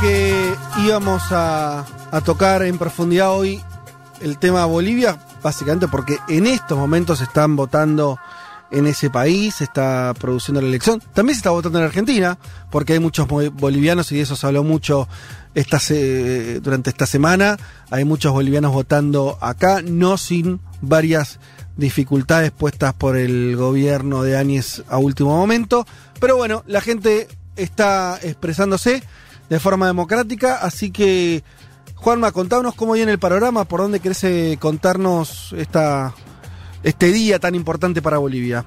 Que íbamos a, tocar en profundidad hoy el tema Bolivia, básicamente porque en estos momentos se están votando en ese país, se está produciendo la elección. También se está votando en Argentina, porque hay muchos bolivianos y de eso se habló mucho esta durante esta semana. Hay muchos bolivianos votando acá, no sin varias dificultades puestas por el gobierno de Áñez a último momento. Pero bueno, la gente está expresándose de forma democrática, así que Juanma, contanos cómo viene el panorama, por dónde querés contarnos esta, este día tan importante para Bolivia.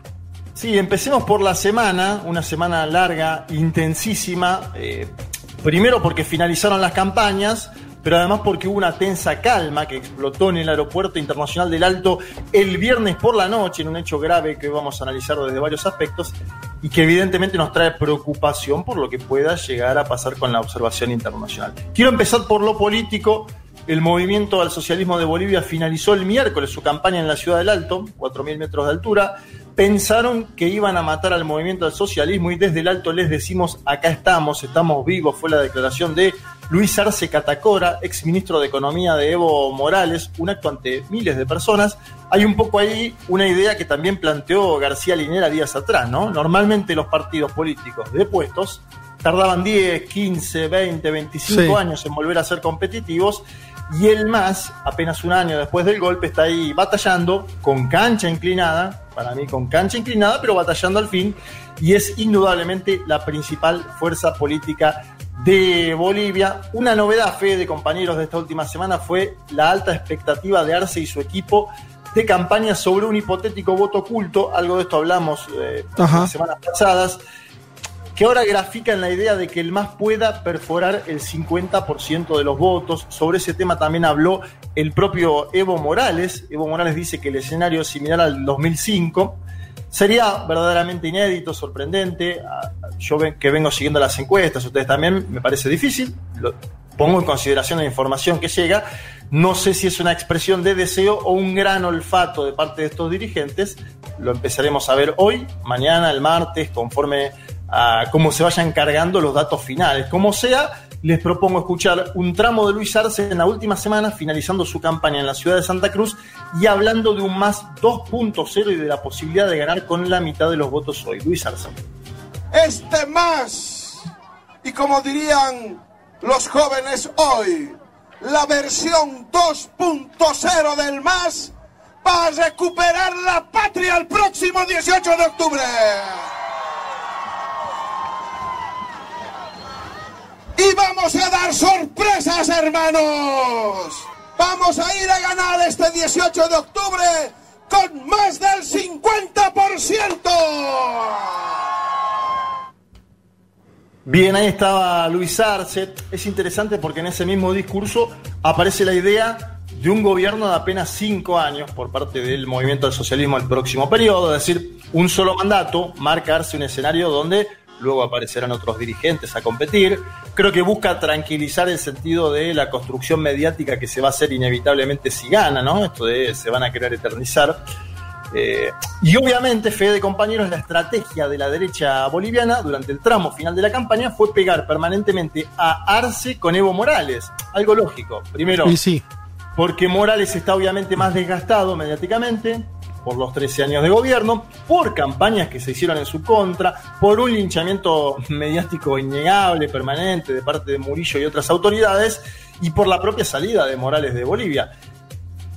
Sí, empecemos por la semana, una semana larga, intensísima. eh, primero porque finalizaron las campañas, pero además porque hubo una tensa calma que explotó en el aeropuerto internacional del Alto el viernes por la noche, en un hecho grave que vamos a analizar desde varios aspectos y que evidentemente nos trae preocupación por lo que pueda llegar a pasar con la observación internacional. Quiero empezar por lo político. El movimiento al socialismo de Bolivia finalizó el miércoles su campaña en la ciudad del Alto, 4.000 metros de altura. Pensaron que iban a matar al movimiento al socialismo y desde el Alto les decimos, acá estamos, estamos vivos, fue la declaración de Luis Arce Catacora, ex ministro de Economía de Evo Morales, un acto ante miles de personas. Hay un poco ahí una idea que también planteó García Linera días atrás, ¿no? Normalmente los partidos políticos de puestos tardaban 10, 15, 20, 25 Sí. años en volver a ser competitivos y el MAS, apenas un año después del golpe, está ahí batallando con cancha inclinada, para mí con cancha inclinada, pero batallando al fin, y es indudablemente la principal fuerza política de Bolivia. Una novedad, fe de compañeros de esta última semana, fue la alta expectativa de Arce y su equipo de campaña sobre un hipotético voto oculto, algo de esto hablamos eh, las semanas pasadas, que ahora grafican la idea de que el MAS pueda perforar el 50% de los votos. Sobre ese tema también habló el propio Evo Morales. Evo Morales dice que el escenario es similar al 2005. Sería verdaderamente inédito, sorprendente. Ah, Yo que vengo siguiendo las encuestas, ustedes también, me parece difícil. Pongo en consideración la información que llega. No sé si es una expresión de deseo o un gran olfato de parte de estos dirigentes. Lo empezaremos a ver hoy, mañana, el martes, conforme a cómo se vayan cargando los datos finales. Como sea, les propongo escuchar un tramo de Luis Arce en la última semana, finalizando su campaña en la ciudad de Santa Cruz y hablando de un más 2.0 y de la posibilidad de ganar con la mitad de los votos hoy. Luis Arce. este más. Y como dirían los jóvenes hoy, la versión 2.0 del más va a recuperar la patria el próximo 18 de octubre. Y vamos a dar sorpresas, hermanos. Vamos a ir a ganar este 18 de octubre con más del 50%. Bien, ahí estaba Luis Arce. Es interesante porque en ese mismo discurso aparece la idea de un gobierno de apenas cinco años por parte del movimiento del socialismo el próximo periodo, es decir, un solo mandato, marcarse un escenario donde luego aparecerán otros dirigentes a competir. Creo que busca tranquilizar el sentido de la construcción mediática que se va a hacer inevitablemente si gana, ¿no? Esto de se van a querer eternizar. Eh, y obviamente, Fede compañeros, la estrategia de la derecha boliviana durante el tramo final de la campaña fue pegar permanentemente a Arce con Evo Morales. Algo lógico. Primero, Y sí, porque Morales está obviamente más desgastado mediáticamente por los 13 años de gobierno, por campañas que se hicieron en su contra, por un linchamiento mediático innegable, permanente de parte de Murillo y otras autoridades, y por la propia salida de Morales de Bolivia.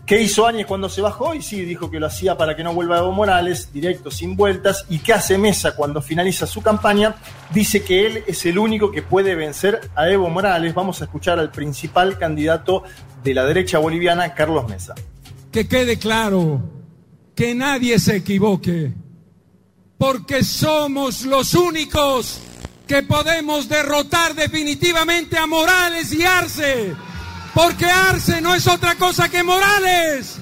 ¿Qué hizo Áñez cuando se bajó? Y sí, dijo que lo hacía para que no vuelva Evo Morales, directo, sin vueltas. ¿Y qué hace Mesa cuando finaliza su campaña? Dice que él es el único que puede vencer a Evo Morales. Vamos a escuchar al principal candidato de la derecha boliviana, Carlos Mesa. Que quede claro, que nadie se equivoque, porque somos los únicos que podemos derrotar definitivamente a Morales y Arce porque Arce no es otra cosa que Morales.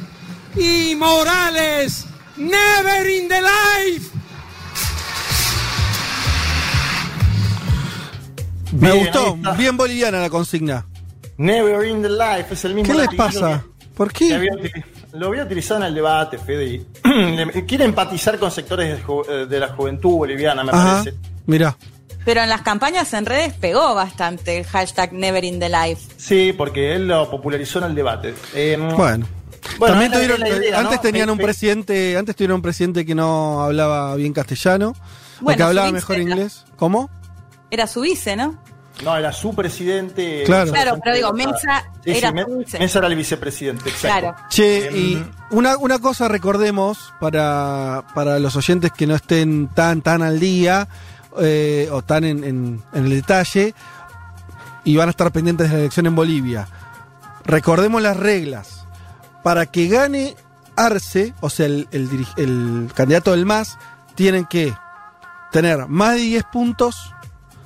Y Morales, never in the life. Me gustó, bien boliviana la consigna. Never in the life, es el mismo. ¿Qué les pasa? ¿Por qué? Lo voy a utilizar en el debate, Fede. Quiere empatizar con sectores de, eh, la juventud boliviana, me parece. Mira. Pero en las campañas en redes pegó bastante el hashtag Never in the Life. Sí, porque él lo popularizó en el debate. Em, bueno. También tuvieron, antes tenían un presidente, antes tuvieron un presidente que no hablaba bien castellano, o que hablaba mejor inglés. ¿Cómo? Era su vice, ¿no? No, era su presidente. Claro, claro pero digo, Mesa era vice. Mesa era el vicepresidente, exacto. Claro. Che, em, y una, una cosa recordemos para, para los oyentes que no estén tan, tan al día eh, o están en, el detalle y van a estar pendientes de la elección en Bolivia. Recordemos las reglas. Para que gane Arce, o sea, el, el, candidato del MAS, tienen que tener más de 10 puntos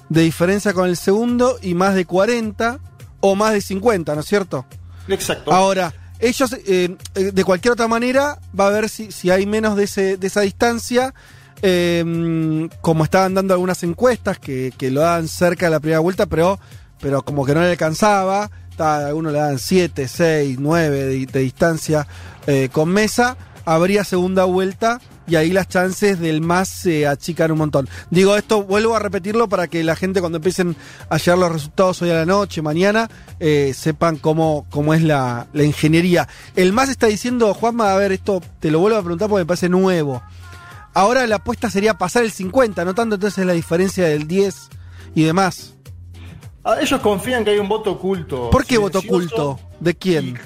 de diferencia con el segundo y más de 40 o más de 50, ¿no es cierto? Exacto. Ahora, ellos, eh, eh, de cualquier otra manera, va a ver si, si hay menos de, ese, de esa distancia eh, como estaban dando algunas encuestas que, lo dan cerca de la primera vuelta, pero, pero como que no le alcanzaba. algunos le dan 7, 6, 9 de, distancia eh, con mesa. Habría segunda vuelta y ahí las chances del más se achican un montón. Digo esto, vuelvo a repetirlo para que la gente cuando empiecen a llegar los resultados hoy a la noche, mañana, eh, sepan cómo, cómo es la, la, ingeniería. El más está diciendo, Juanma, a ver, esto te lo vuelvo a preguntar porque me parece nuevo. Ahora la apuesta sería pasar el 50, no tanto entonces la diferencia del 10 y demás. Ah, ellos confían que hay un voto oculto. ¿Por qué voto oculto? ¿De quién?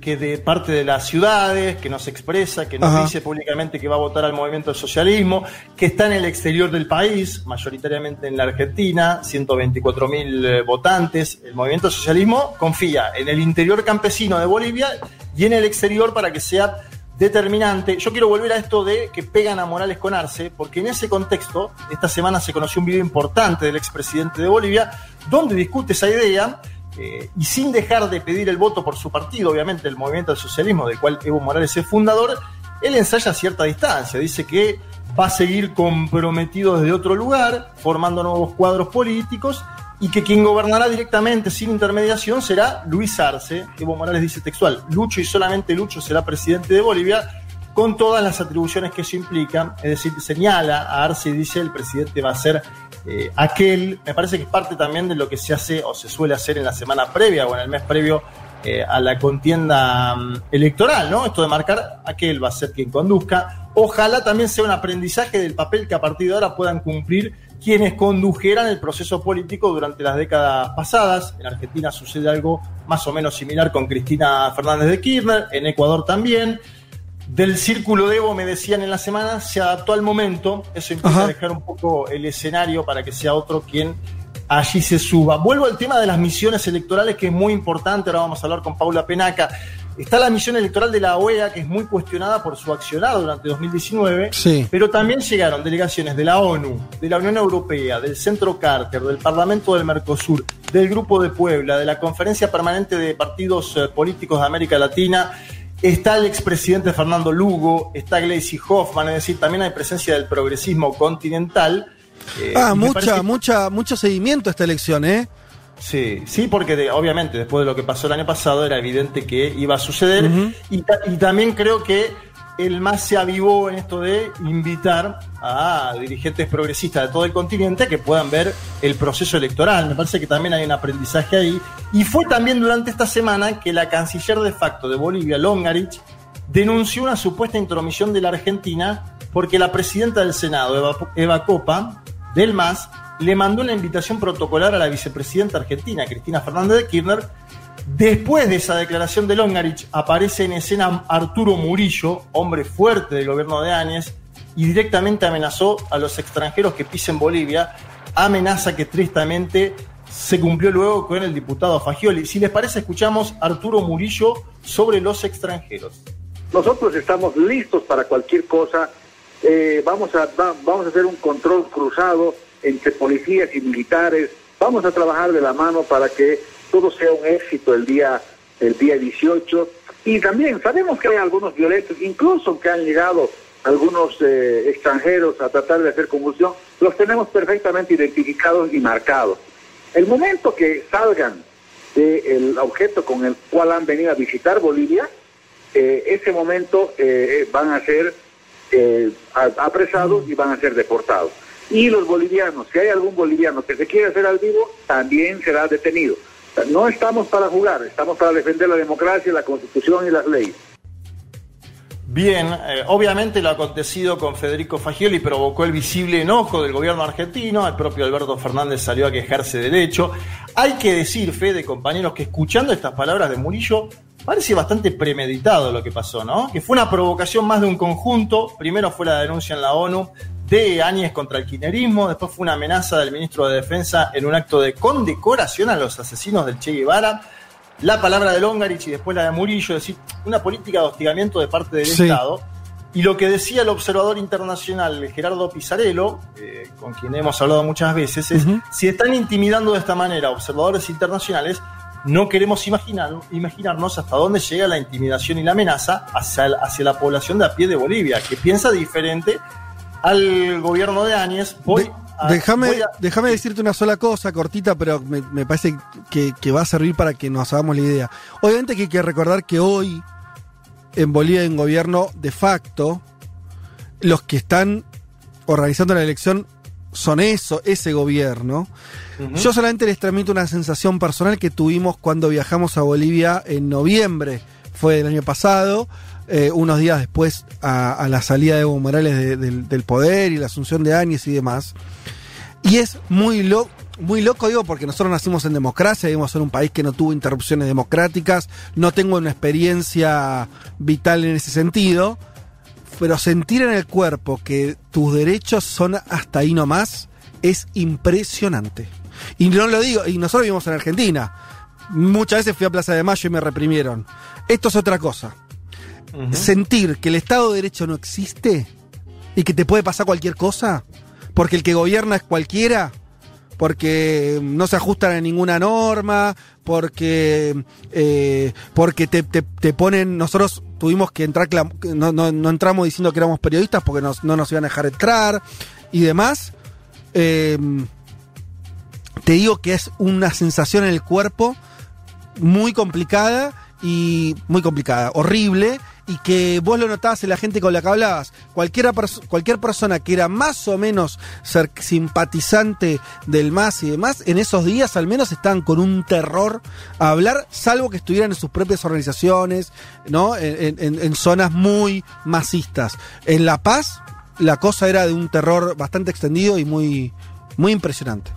Que, de parte de las ciudades, que nos expresa, que nos dice públicamente que va a votar al movimiento del socialismo, que está en el exterior del país, mayoritariamente en la Argentina, 124 mil eh, votantes. El movimiento socialismo confía en el interior campesino de Bolivia y en el exterior para que sea determinante. Yo quiero volver a esto de que pegan a Morales con Arce, porque en ese contexto, esta semana se conoció un video importante del expresidente de Bolivia, donde discute esa idea, eh, y sin dejar de pedir el voto por su partido, obviamente el movimiento del socialismo, del cual Evo Morales es fundador, él ensaya a cierta distancia, dice que va a seguir comprometido desde otro lugar, formando nuevos cuadros políticos, y que quien gobernará directamente sin intermediación será Luis Arce. Evo Morales dice textual, Lucho y solamente Lucho será presidente de Bolivia con todas las atribuciones que eso implica, es decir, señala a Arce y dice el presidente va a ser eh, aquel, me parece que es parte también de lo que se hace o se suele hacer en la semana previa o en el mes previo eh, a la contienda mm, electoral, ¿no? Esto de marcar aquel va a ser quien conduzca. Ojalá también sea un aprendizaje del papel que a partir de ahora puedan cumplir quienes condujeran el proceso político durante las décadas pasadas. En Argentina sucede algo más o menos similar con Cristina Fernández de Kirchner, en Ecuador también. Del círculo de Evo, me decían en la semana, se adaptó al momento. Eso implica dejar un poco el escenario para que sea otro quien allí se suba. Vuelvo al tema de las misiones electorales, que es muy importante. Ahora vamos a hablar con Paula Penaca. Está la misión electoral de la OEA, que es muy cuestionada por su accionado durante 2019, sí. pero también llegaron delegaciones de la ONU, de la Unión Europea, del Centro Carter, del Parlamento del Mercosur, del Grupo de Puebla, de la Conferencia Permanente de Partidos eh, Políticos de América Latina. Está el expresidente Fernando Lugo, está Gleisi Hoffman, es decir, también hay presencia del progresismo continental. Eh, ah, mucha, mucha, mucho seguimiento a esta elección, ¿eh? Sí, sí, porque obviamente después de lo que pasó el año pasado era evidente que iba a suceder y, también creo que el más se avivó en esto de invitar a dirigentes progresistas de todo el continente que puedan ver el proceso electoral. Me parece que también hay un aprendizaje ahí. Y fue también durante esta semana que la canciller de facto de Bolivia, Longarich, denunció una supuesta intromisión de la Argentina porque la presidenta del Senado, Eva, Eva Copa, del MAS, le mandó una invitación protocolar a la vicepresidenta argentina, Cristina Fernández de Kirchner, Después de esa declaración de Longarich, aparece en escena Arturo Murillo, hombre fuerte del gobierno de Áñez, y directamente amenazó a los extranjeros que pisen Bolivia, amenaza que tristemente se cumplió luego con el diputado Fagioli. Si les parece, escuchamos a Arturo Murillo sobre los extranjeros. Nosotros estamos listos para cualquier cosa. Eh, vamos, a, vamos a hacer un control cruzado entre policías y militares. Vamos a trabajar de la mano para que todo sea un éxito el día, el día 18. Y también sabemos que hay algunos violentos, incluso que han llegado algunos eh, extranjeros a tratar de hacer convulsión, los tenemos perfectamente identificados y marcados. El momento que salgan del objeto con el cual han venido a visitar Bolivia, eh, ese momento eh, van a ser apresados y van a ser deportados. Y los bolivianos, si hay algún boliviano que se quiera hacer al vivo, también será detenido. No estamos para jugar, estamos para defender la democracia, la constitución y las leyes. Bien, eh, obviamente lo acontecido con Federico Fagioli provocó el visible enojo del gobierno argentino, el propio Alberto Fernández salió a quejarse del hecho. Hay que decir, Fede, compañeros, que escuchando estas palabras de Murillo, parece bastante premeditado lo que pasó, ¿no? Que fue una provocación más de un conjunto, primero fue la denuncia en la ONU de Áñez contra el kirchnerismo, después fue una amenaza del ministro de Defensa en un acto de condecoración a los asesinos del Che Guevara, la palabra de Longarich y después la de Murillo, es decir, una política de hostigamiento de parte del Estado. Y lo que decía el observador internacional Gerardo Pizarello, eh, con quien hemos hablado muchas veces, es, si están intimidando de esta manera observadores internacionales, no queremos imaginar, imaginarnos hasta dónde llega la intimidación y la amenaza hacia, hacia la población de a pie de Bolivia, que piensa diferente al gobierno de Áñez. Voy déjame, déjame decirte una sola cosa, cortita, pero me, parece que, va a servir para que nos hagamos la idea. Obviamente que hay que recordar que hoy en Bolivia hay un gobierno de facto. Los que están organizando la elección son eso, ese gobierno. Yo solamente les transmito una sensación personal que tuvimos cuando viajamos a Bolivia en noviembre, fue el año pasado, eh, unos días después a, la salida de Evo Morales del poder y la asunción de Áñez y demás. Y es muy, muy loco, digo, porque nosotros nacimos en democracia, vivimos en un país que no tuvo interrupciones democráticas, no tengo una experiencia vital en ese sentido, pero sentir en el cuerpo que tus derechos son hasta ahí nomás es impresionante. Y no lo digo, y nosotros vivimos en Argentina. Muchas veces fui a Plaza de Mayo y me reprimieron. Esto es otra cosa. Sentir que el Estado de Derecho no existe y que te puede pasar cualquier cosa, porque el que gobierna es cualquiera, porque no se ajustan a ninguna norma, porque, eh, porque te, ponen, nosotros tuvimos que entrar, no, no, entramos diciendo que éramos periodistas porque no nos iban a dejar entrar y demás. Eh, te digo que es una sensación en el cuerpo muy complicada y muy complicada, horrible y que vos lo notabas en la gente con la que hablabas. Cualquiera cualquier persona que era más o menos ser simpatizante del MAS y demás, en esos días al menos estaban con un terror a hablar, salvo que estuvieran en sus propias organizaciones, ¿no? En, en zonas muy masistas. En La Paz, la cosa era de un terror bastante extendido y muy, muy impresionante.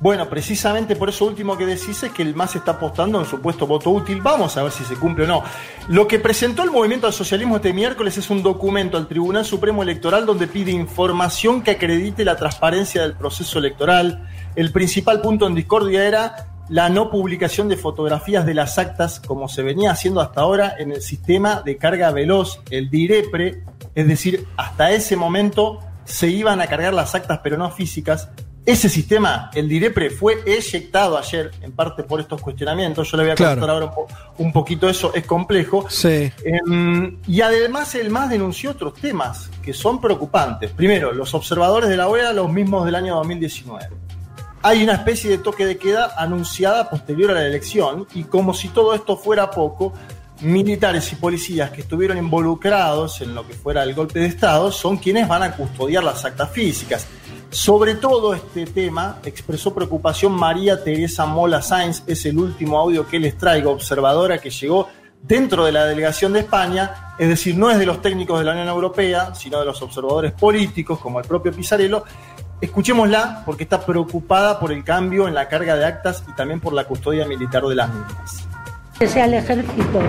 Bueno, precisamente por eso último que decís es que el MAS está apostando en supuesto voto útil. Vamos a ver si se cumple o no. Lo que presentó el Movimiento al Socialismo este miércoles es un documento al Tribunal Supremo Electoral donde pide información que acredite la transparencia del proceso electoral. El principal punto en discordia era la no publicación de fotografías de las actas como se venía haciendo hasta ahora en el sistema de carga veloz, el DIREPRE, es decir, hasta ese momento se iban a cargar las actas pero no físicas ese sistema, el DIREPRE, fue eyectado ayer, en parte por estos cuestionamientos. Yo le voy a contar ahora un, poquito eso, es complejo. Sí. Em, y además, el MAS denunció otros temas que son preocupantes. Primero, los observadores de la OEA, los mismos del año 2019. Hay una especie de toque de queda anunciada posterior a la elección, y como si todo esto fuera poco, militares y policías que estuvieron involucrados en lo que fuera el golpe de Estado son quienes van a custodiar las actas físicas. Sobre todo este tema expresó preocupación María Teresa Mola Sáenz, es el último audio que les traigo, observadora que llegó dentro de la delegación de España, es decir, no es de los técnicos de la Unión Europea, sino de los observadores políticos, como el propio Pizarello. Escuchémosla porque está preocupada por el cambio en la carga de actas y también por la custodia militar de las mismas. Que sea el ejército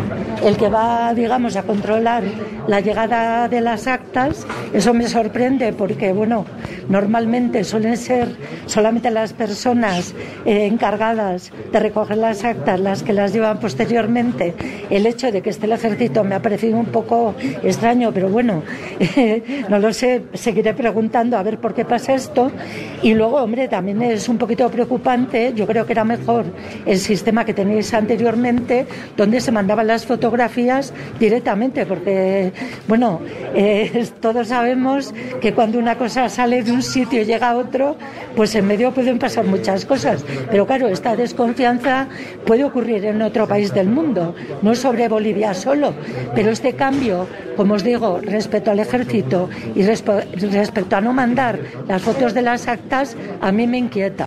el que va, digamos, a controlar la llegada de las actas, eso me sorprende porque, bueno, normalmente suelen ser solamente las personas eh, encargadas de recoger las actas las que las llevan posteriormente. El hecho de que esté el ejército me ha parecido un poco extraño, pero bueno, no lo sé, seguiré preguntando a ver por qué pasa esto. Y luego, hombre, también es un poquito preocupante, yo creo que era mejor el sistema que tenéis anteriormente donde se mandaban las fotografías directamente, porque, bueno, eh, todos sabemos que cuando una cosa sale de un sitio y llega a otro, pues en medio pueden pasar muchas cosas. Pero claro, esta desconfianza puede ocurrir en otro país del mundo, no sobre Bolivia solo, pero este cambio, como os digo, respecto al ejército y respecto a no mandar las fotos de las actas, a mí me inquieta.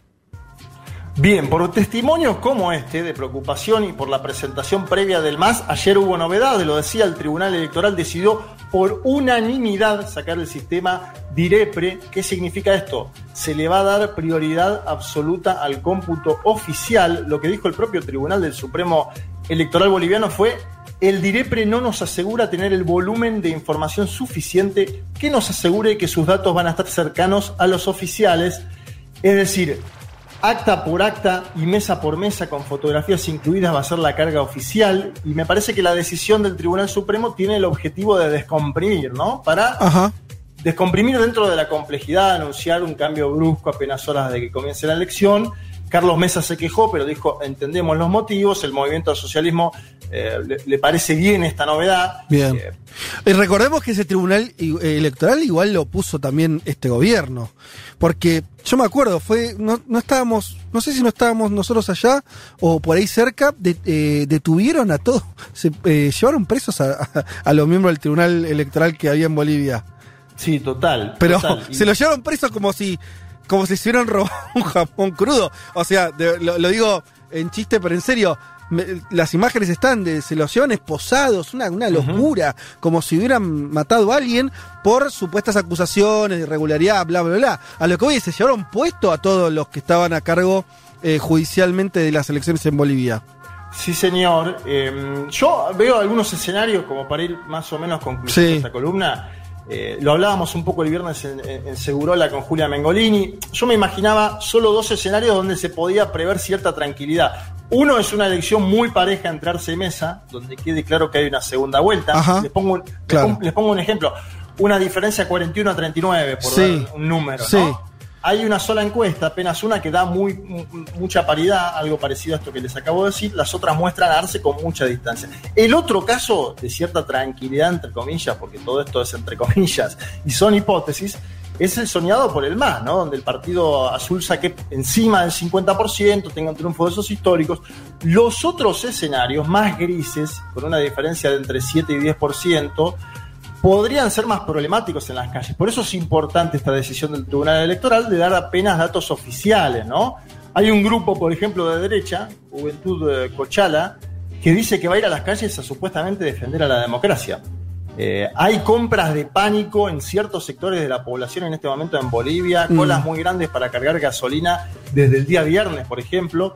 Bien, por testimonios como este de preocupación y por la presentación previa del MAS, ayer hubo novedades, lo decía, el Tribunal Electoral decidió por unanimidad sacar el sistema DIREPRE. ¿Qué significa esto? Se le va a dar prioridad absoluta al cómputo oficial. Lo que dijo el propio Tribunal del Supremo Electoral Boliviano fue el DIREPRE no nos asegura tener el volumen de información suficiente que nos asegure que sus datos van a estar cercanos a los oficiales. Es decir, acta por acta y mesa por mesa con fotografías incluidas va a ser la carga oficial y me parece que la decisión del Tribunal Supremo tiene el objetivo de descomprimir, ¿no? Para descomprimir dentro de la complejidad, anunciar un cambio brusco apenas horas de que comience la elección Carlos Mesa se quejó, pero dijo, entendemos los motivos, el movimiento al socialismo eh, le, parece bien esta novedad. Bien. Eh, y recordemos que ese tribunal eh, electoral igual lo puso también este gobierno, porque yo me acuerdo, fue no, estábamos, no sé si no estábamos nosotros allá o por ahí cerca, detuvieron a todos, se llevaron presos a, los miembros del tribunal electoral que había en Bolivia. Sí, total. Pero se los llevaron presos como si como si se hubieran robado un Japón crudo. O sea, lo, digo en chiste, pero en serio. las imágenes están de se los llevan esposados, una, una locura, como si hubieran matado a alguien por supuestas acusaciones de irregularidad, bla, bla, bla. A lo que hoy se llevaron puesto a todos los que estaban a cargo eh, judicialmente de las elecciones en Bolivia. Sí, señor. Em, yo veo algunos escenarios, como para ir más o menos concluyendo esta columna, eh, lo hablábamos un poco el viernes en, Segurola con Julia Mengolini. Yo me imaginaba solo dos escenarios donde se podía prever cierta tranquilidad. Uno es una elección muy pareja entre Arce y Mesa, donde quede claro que hay una segunda vuelta. les, pongo, les, pongo, un ejemplo. Una diferencia 41 a 39, por dar un número. ¿no? Hay una sola encuesta, apenas una que da mucha paridad, algo parecido a esto que les acabo de decir, las otras muestran a darse con mucha distancia. El otro caso de cierta tranquilidad, entre comillas, porque todo esto es entre comillas y son hipótesis, es el soñado por el MAS, ¿no? Donde el partido azul saque encima del 50%, tenga un triunfo de esos históricos. Los otros escenarios más grises, con una diferencia de entre 7 y 10%, podrían ser más problemáticos en las calles. Por eso es importante esta decisión del Tribunal Electoral de dar apenas datos oficiales, ¿no? Hay un grupo, por ejemplo, de derecha, Juventud eh, Cochala, que dice que va a ir a las calles a supuestamente defender a la democracia. Eh, hay compras de pánico en ciertos sectores de la población en este momento en Bolivia, mm. colas muy grandes para cargar gasolina desde el día viernes, por ejemplo.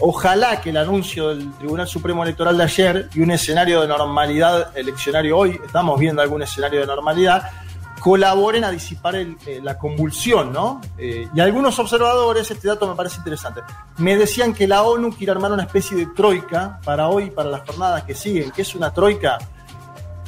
Ojalá que el anuncio del Tribunal Supremo Electoral de ayer y un escenario de normalidad eleccionario hoy, estamos viendo algún escenario de normalidad, colaboren a disipar eh, la convulsión, ¿no? Eh, y algunos observadores, este dato me parece interesante, me decían que la ONU quiere armar una especie de troika para hoy, para las jornadas que siguen, que es una troika,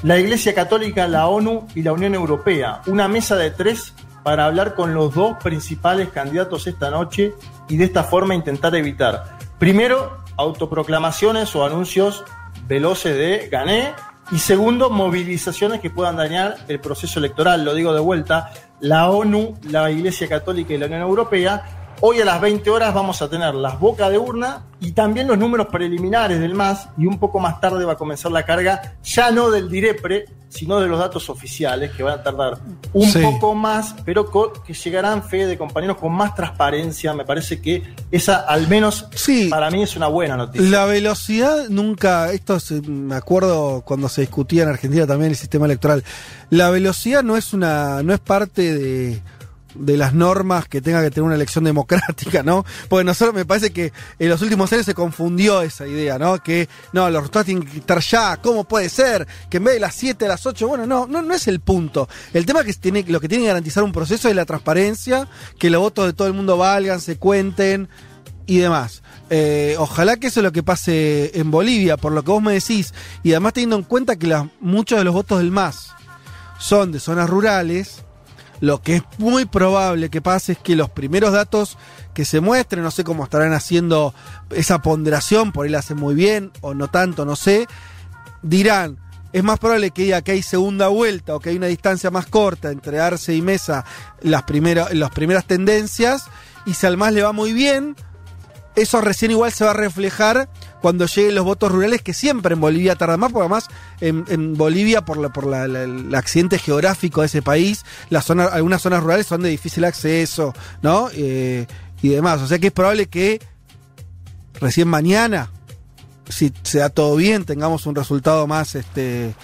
la Iglesia Católica, la ONU y la Unión Europea, una mesa de tres para hablar con los dos principales candidatos esta noche y de esta forma intentar evitar Primero, autoproclamaciones o anuncios veloces de gané. Y segundo, movilizaciones que puedan dañar el proceso electoral. Lo digo de vuelta, la ONU, la Iglesia Católica y la Unión Europea Hoy a las 20 horas vamos a tener las bocas de urna y también los números preliminares del MAS y un poco más tarde va a comenzar la carga ya no del DIREPRE, sino de los datos oficiales que van a tardar un poco más, pero que llegarán fe de compañeros con más transparencia. Me parece que esa al menos para mí es una buena noticia. La velocidad nunca, esto me acuerdo cuando se discutía en Argentina también el sistema electoral, la velocidad no es una, no es parte de de las normas que tenga que tener una elección democrática, ¿no? Porque nosotros me parece que en los últimos años se confundió esa idea, ¿no? Que no, los resultados tienen que estar ya, ¿cómo puede ser? Que en vez de las 7 a las 8, bueno, no, no, no es el punto. El tema que tiene, lo que tiene que garantizar un proceso es la transparencia, que los votos de todo el mundo valgan, se cuenten y demás. Eh, ojalá que eso es lo que pase en Bolivia, por lo que vos me decís, y además teniendo en cuenta que muchos de los votos del MAS son de zonas rurales, lo que es muy probable que pase es que los primeros datos que se muestren, no sé cómo estarán haciendo esa ponderación, por ahí la hacen muy bien o no tanto, no sé, dirán, es más probable que diga que hay segunda vuelta o que hay una distancia más corta entre Arce y Mesa las, primeras las primeras tendencias, y si al MAS le va muy bien, eso recién igual se va a reflejar cuando lleguen los votos rurales, que siempre en Bolivia tarda más, porque además en, en Bolivia, por, la, por la- la- el accidente geográfico de ese país, las zonas, algunas zonas rurales son de difícil acceso, ¿no? Eh, y demás. O sea que es probable que recién mañana, si se da todo bien, tengamos un resultado más, este,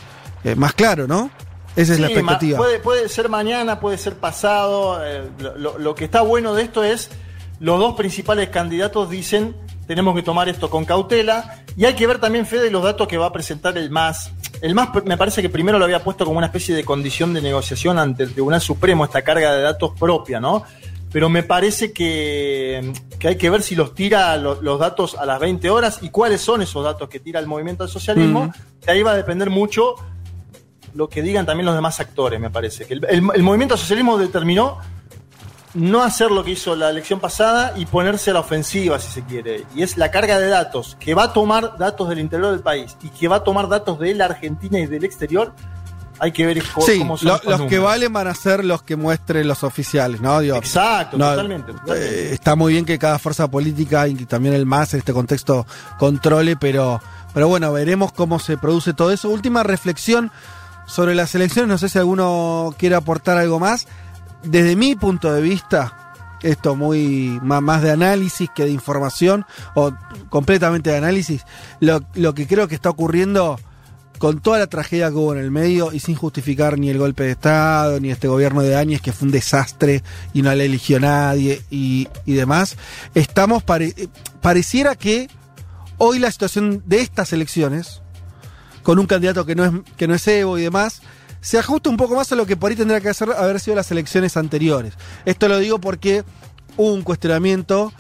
eh, más claro, ¿no? Esa es la Sí, expectativa. Puede, puede ser mañana, puede ser pasado. eh, lo- lo que está bueno de esto es, los dos principales candidatos dicen, tenemos que tomar esto con cautela. Y hay que ver también, Fede, los datos que va a presentar el MAS. El MAS me parece que primero lo había puesto como una especie de condición de negociación ante el Tribunal Supremo, esta carga de datos propia, ¿no? Pero me parece que, que hay que ver si los tira lo- los datos a las 20 horas y cuáles son esos datos que tira el movimiento al socialismo. Mm. De ahí va a depender mucho lo que digan también los demás actores, me parece. Que el, el- el movimiento al socialismo determinó no hacer lo que hizo la elección pasada y ponerse a la ofensiva, si se quiere. Y es la carga de datos, que va a tomar datos del interior del país y que va a tomar datos de la Argentina y del exterior. Hay que ver co- Sí, cómo son lo- estos los que valen van a ser los que muestren los oficiales, ¿no? Digo, Exacto, no, totalmente. totalmente. eh, está muy bien que cada fuerza política y también el MAS en este contexto controle, pero, pero bueno, veremos cómo se produce todo eso. Última reflexión sobre las elecciones, no sé si alguno quiere aportar algo más. Desde mi punto de vista, esto muy más de análisis que de información, o completamente de análisis, lo, lo que creo que está ocurriendo con toda la tragedia que hubo en el medio y sin justificar ni el golpe de Estado, ni este gobierno de Áñez que fue un desastre y no le eligió nadie y, y demás, estamos pare- eh, pareciera que hoy la situación de estas elecciones, con un candidato que no es, que no es Evo y demás, se ajusta un poco más a lo que por ahí tendría que hacer, haber sido las elecciones anteriores. Esto lo digo porque hubo un cuestionamiento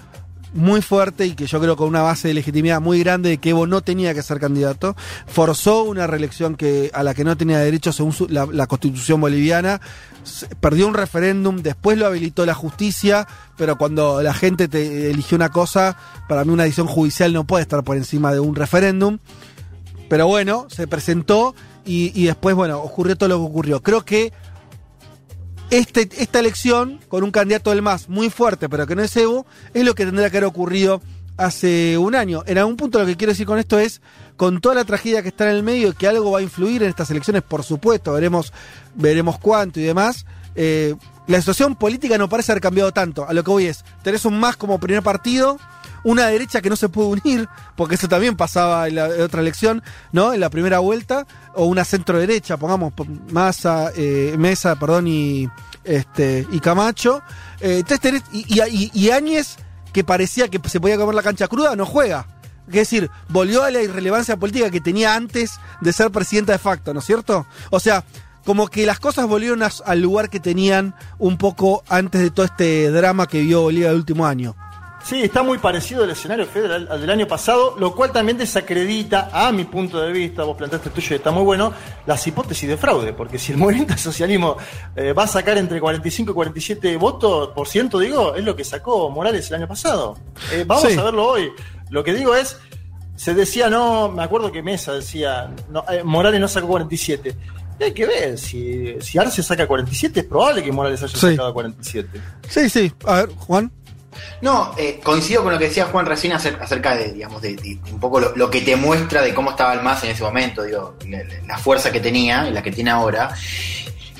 muy fuerte y que yo creo con una base de legitimidad muy grande de que Evo no tenía que ser candidato, forzó una reelección que, a la que no tenía derecho según la, la constitución boliviana, perdió un referéndum, después lo habilitó la justicia, pero cuando la gente te eligió una cosa, para mí una decisión judicial no puede estar por encima de un referéndum. Pero bueno, se presentó y, y después, bueno, ocurrió todo lo que ocurrió. Creo que este, esta elección, con un candidato del MAS muy fuerte, pero que no es Evo, es lo que tendría que haber ocurrido hace un año. En algún punto lo que quiero decir con esto es, con toda la tragedia que está en el medio que algo va a influir en estas elecciones, por supuesto, veremos, veremos cuánto y demás, eh, la situación política no parece haber cambiado tanto. A lo que voy es, tenés un MAS como primer partido, una derecha que no se puede unir, porque eso también pasaba en la otra elección, ¿no? En la primera vuelta, o una centro derecha, pongamos po- Massa, eh, Mesa, perdón, y este y Camacho. Eh, y, Áñez, que parecía que se podía comer la cancha cruda, no juega. Es decir, volvió a la irrelevancia política que tenía antes de ser presidenta de facto, ¿no es cierto? O sea, como que las cosas volvieron al lugar que tenían un poco antes de todo este drama que vio Bolivia el último año. Sí, está muy parecido el escenario federal al del año pasado, lo cual también desacredita, a mi punto de vista, vos planteaste el tuyo y está muy bueno, las hipótesis de fraude, porque si el movimiento al socialismo eh, va a sacar entre 45 y 47 votos por ciento, digo, es lo que sacó Morales el año pasado. Eh, vamos Sí. a verlo hoy. Lo que digo es, se decía, no, me acuerdo que Mesa decía, no, eh, Morales no sacó 47. Y hay que ver, si, si Arce saca 47, es probable que Morales haya Sí. sacado 47. Sí, sí. A ver, Juan. No, eh, coincido con lo que decía Juan recién acer- acerca de, digamos, de, un poco lo, que te muestra de cómo estaba el MAS en ese momento, digo, la, fuerza que tenía y la que tiene ahora.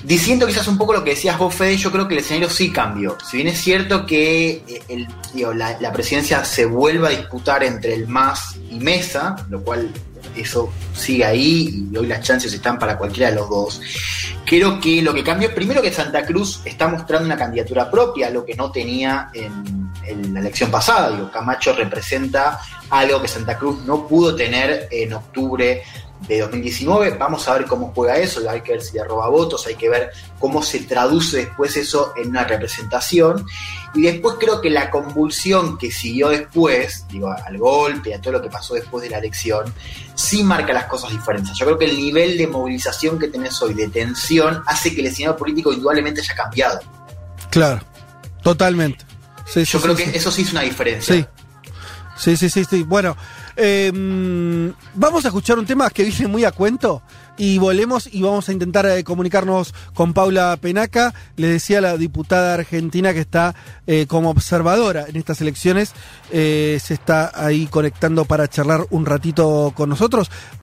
Diciendo quizás un poco lo que decías vos, Fede, yo creo que el escenario sí cambió. Si bien es cierto que eh, la presidencia se vuelva a disputar entre el MAS y Mesa, lo cual eso sigue ahí y hoy las chances están para cualquiera de los dos. Creo que lo que cambió, primero que Santa Cruz está mostrando una candidatura propia, lo que no tenía en, la elección pasada. Digo, Camacho representa algo que Santa Cruz no pudo tener en octubre de 2019. Vamos a ver cómo juega eso, hay que ver si le roba votos, hay que ver cómo se traduce después eso en una representación. Y después creo que la convulsión que siguió después, digo, al golpe, a todo lo que pasó después de la elección, sí marca las cosas diferentes. Yo creo que el nivel de movilización que tenés hoy, de tensión, hace que el escenario político indudablemente haya cambiado. Claro, totalmente. Sí, Yo sí, creo sí, que sí. eso sí es una diferencia. Sí. Sí, sí, sí, sí. Bueno, eh, vamos a escuchar un tema que viene muy a cuento y volvemos y vamos a intentar eh, comunicarnos con Paula Penaca. Le decía la diputada argentina que está eh, como observadora en estas elecciones. eh, se está ahí conectando para charlar un ratito con nosotros.